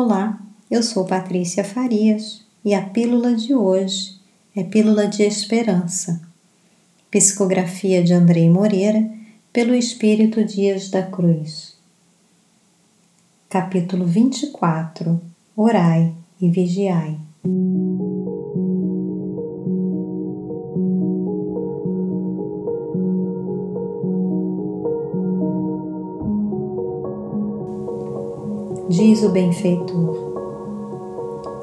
Olá, eu sou Patrícia Farias e a pílula de hoje é Pílula de Esperança. Psicografia de Andrei Moreira pelo Espírito Dias da Cruz. Capítulo 24 Orai e Vigiai. Diz o benfeitor.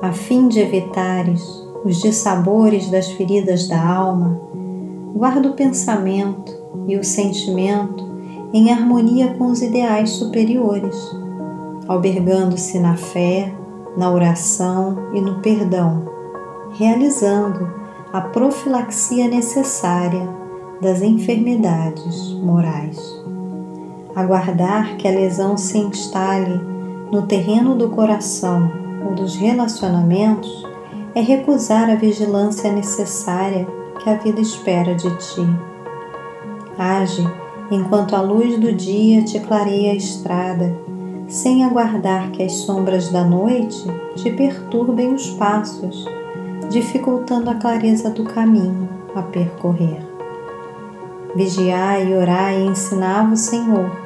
A fim de evitares os dissabores das feridas da alma, guarda o pensamento e o sentimento em harmonia com os ideais superiores, albergando-se na fé, na oração e no perdão, realizando a profilaxia necessária das enfermidades morais. Aguardar que a lesão se instale no terreno do coração ou dos relacionamentos é recusar a vigilância necessária que a vida espera de ti. Age enquanto a luz do dia te clareia a estrada, sem aguardar que as sombras da noite te perturbem os passos, dificultando a clareza do caminho a percorrer. Vigiai e orai e ensinava o Senhor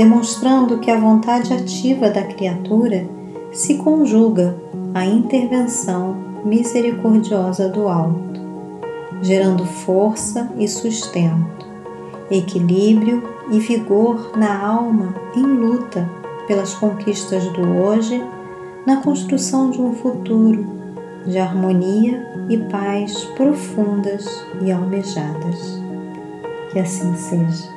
demonstrando que a vontade ativa da criatura se conjuga à intervenção misericordiosa do alto, gerando força e sustento, equilíbrio e vigor na alma em luta pelas conquistas do hoje, na construção de um futuro de harmonia e paz profundas e almejadas. Que assim seja.